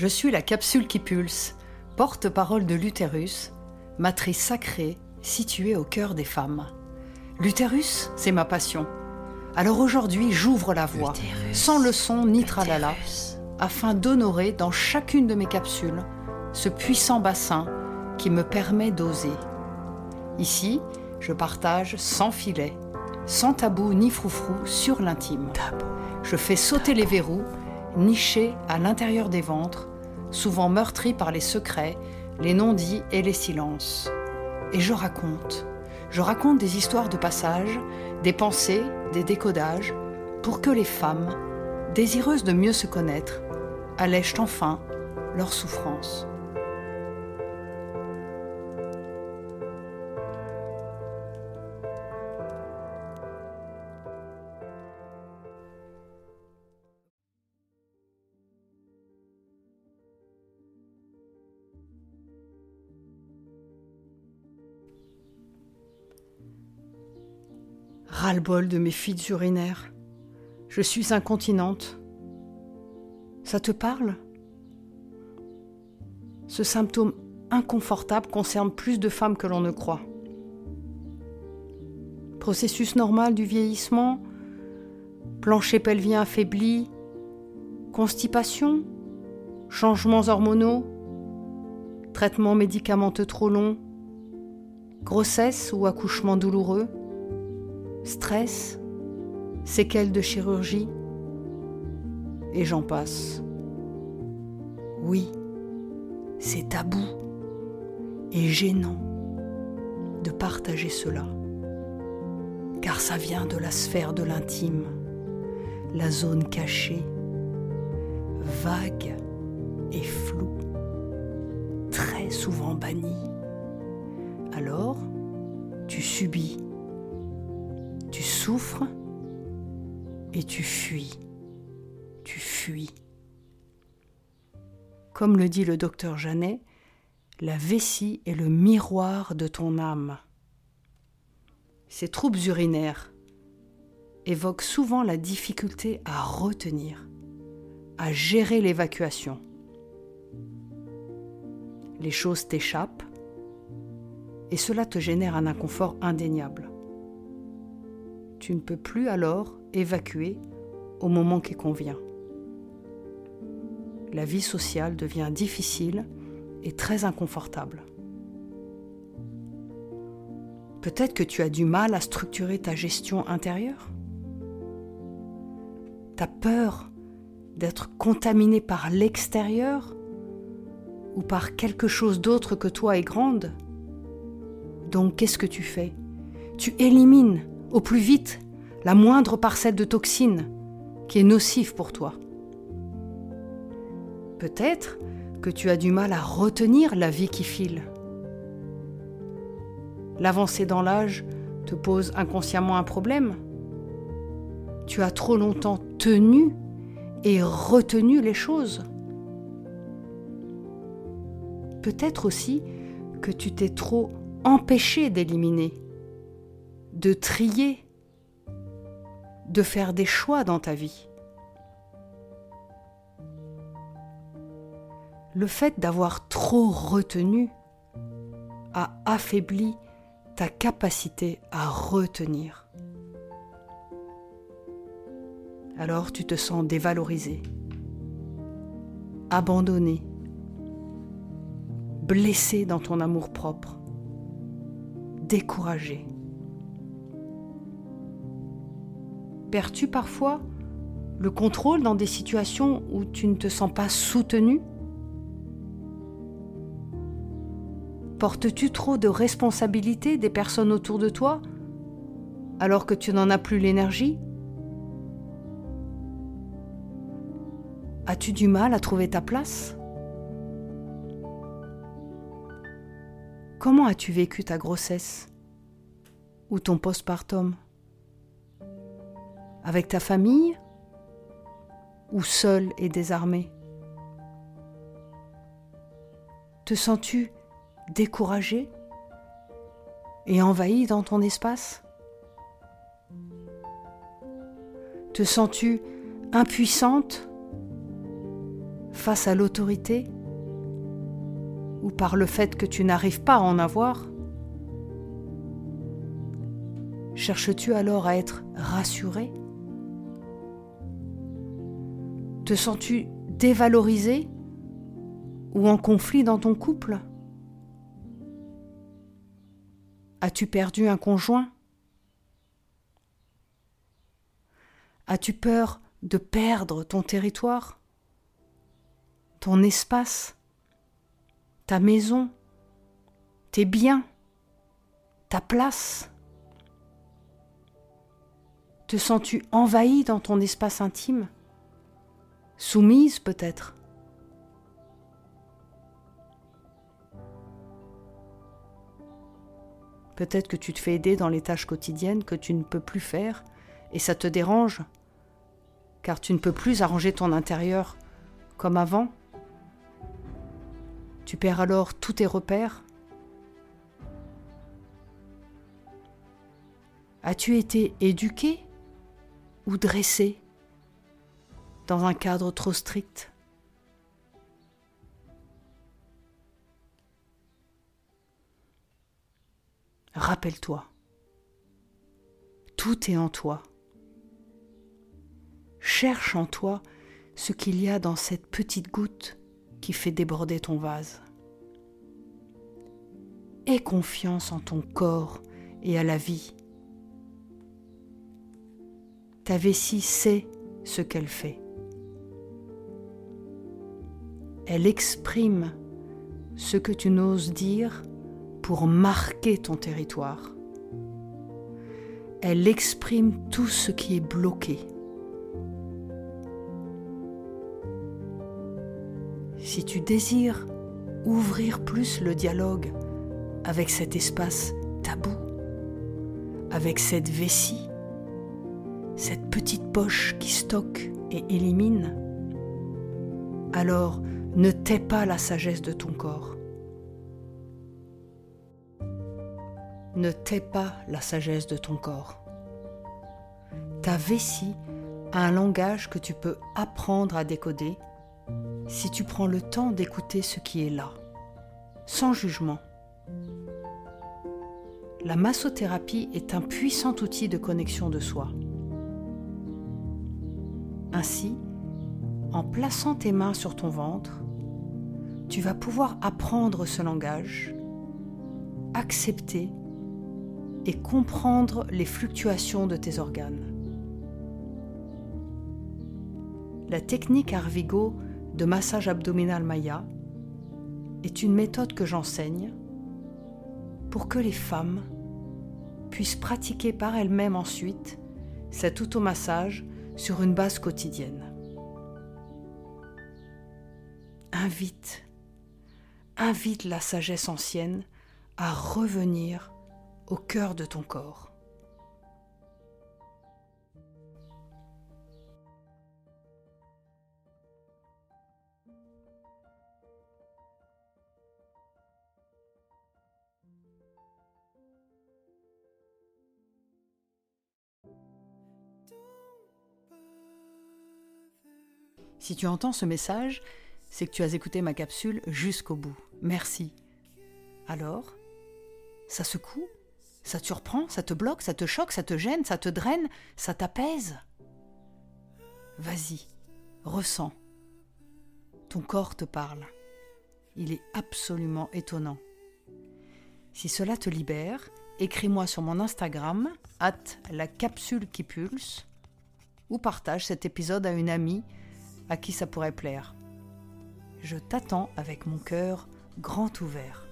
Je suis la capsule qui pulse, porte-parole de l'utérus, matrice sacrée située au cœur des femmes. L'utérus, c'est ma passion. Alors aujourd'hui, j'ouvre la voie, sans leçon ni tralala, afin d'honorer dans chacune de mes capsules ce puissant bassin qui me permet d'oser. Ici, je partage sans filet, sans tabou ni froufrou sur l'intime. Je fais sauter les verrous, nichés à l'intérieur des ventres, souvent meurtris par les secrets, les non-dits et les silences. Et je raconte. Je raconte des histoires de passage, des pensées, des décodages, pour que les femmes, désireuses de mieux se connaître, allègent enfin leur souffrance. Ras-le-bol de mes fuites urinaires. Je suis incontinente. Ça te parle? Ce symptôme inconfortable concerne plus de femmes que l'on ne croit. Processus normal du vieillissement, plancher pelvien affaibli, constipation, changements hormonaux, traitements médicamenteux trop longs, grossesse ou accouchement douloureux? Stress, séquelles de chirurgie, et j'en passe. Oui, c'est tabou et gênant de partager cela, car ça vient de la sphère de l'intime, la zone cachée, vague et floue, très souvent bannie. Alors, tu subis souffres et tu fuis. Tu fuis. Comme le dit le docteur Janet, la vessie est le miroir de ton âme. Ces troubles urinaires évoquent souvent la difficulté à retenir, à gérer l'évacuation. Les choses t'échappent et cela te génère un inconfort indéniable tu ne peux plus alors évacuer au moment qui convient. La vie sociale devient difficile et très inconfortable. Peut-être que tu as du mal à structurer ta gestion intérieure. Tu as peur d'être contaminé par l'extérieur ou par quelque chose d'autre que toi est grande. Donc qu'est-ce que tu fais? Tu élimines au plus vite la moindre parcelle de toxine qui est nocive pour toi. Peut-être que tu as du mal à retenir la vie qui file. L'avancée dans l'âge te pose inconsciemment un problème. Tu as trop longtemps tenu et retenu les choses. Peut-être aussi que tu t'es trop empêché d'éliminer de trier, de faire des choix dans ta vie. Le fait d'avoir trop retenu a affaibli ta capacité à retenir. Alors tu te sens dévalorisé, abandonné, blessé dans ton amour-propre, découragé. Perds-tu parfois le contrôle dans des situations où tu ne te sens pas soutenu? Portes-tu trop de responsabilités des personnes autour de toi alors que tu n'en as plus l'énergie? As-tu du mal à trouver ta place? Comment as-tu vécu ta grossesse ou ton postpartum? Avec ta famille ou seul et désarmé? Te sens-tu découragé et envahi dans ton espace? Te sens-tu impuissante face à l'autorité ou par le fait que tu n'arrives pas à en avoir? Cherches-tu alors à être rassuré? Te sens-tu dévalorisé ou en conflit dans ton couple? As-tu perdu un conjoint? As-tu peur de perdre ton territoire? Ton espace? Ta maison? Tes biens? Ta place? Te sens-tu envahi dans ton espace intime? Soumise peut-être Peut-être que tu te fais aider dans les tâches quotidiennes que tu ne peux plus faire et ça te dérange car tu ne peux plus arranger ton intérieur comme avant. Tu perds alors tous tes repères. As-tu été éduqué ou dressé? Dans un cadre trop strict Rappelle-toi, tout est en toi. Cherche en toi ce qu'il y a dans cette petite goutte qui fait déborder ton vase. Aie confiance en ton corps et à la vie. Ta vessie sait ce qu'elle fait. Elle exprime ce que tu n'oses dire pour marquer ton territoire. Elle exprime tout ce qui est bloqué. Si tu désires ouvrir plus le dialogue avec cet espace tabou, avec cette vessie, cette petite poche qui stocke et élimine, alors ne tais pas la sagesse de ton corps. ne tais pas la sagesse de ton corps. Ta vessie a un langage que tu peux apprendre à décoder si tu prends le temps d'écouter ce qui est là, sans jugement. La massothérapie est un puissant outil de connexion de soi. Ainsi, en plaçant tes mains sur ton ventre, tu vas pouvoir apprendre ce langage, accepter et comprendre les fluctuations de tes organes. La technique Arvigo de massage abdominal Maya est une méthode que j'enseigne pour que les femmes puissent pratiquer par elles-mêmes ensuite cet automassage sur une base quotidienne. Invite, invite la sagesse ancienne à revenir au cœur de ton corps. Si tu entends ce message, c'est que tu as écouté ma capsule jusqu'au bout. Merci. Alors, ça secoue? Ça te surprend, ça te bloque, ça te choque, ça te gêne, ça te draine, ça t'apaise? Vas-y, ressens. Ton corps te parle. Il est absolument étonnant. Si cela te libère, écris-moi sur mon Instagram, at la capsule qui pulse, ou partage cet épisode à une amie à qui ça pourrait plaire. Je t'attends avec mon cœur grand ouvert.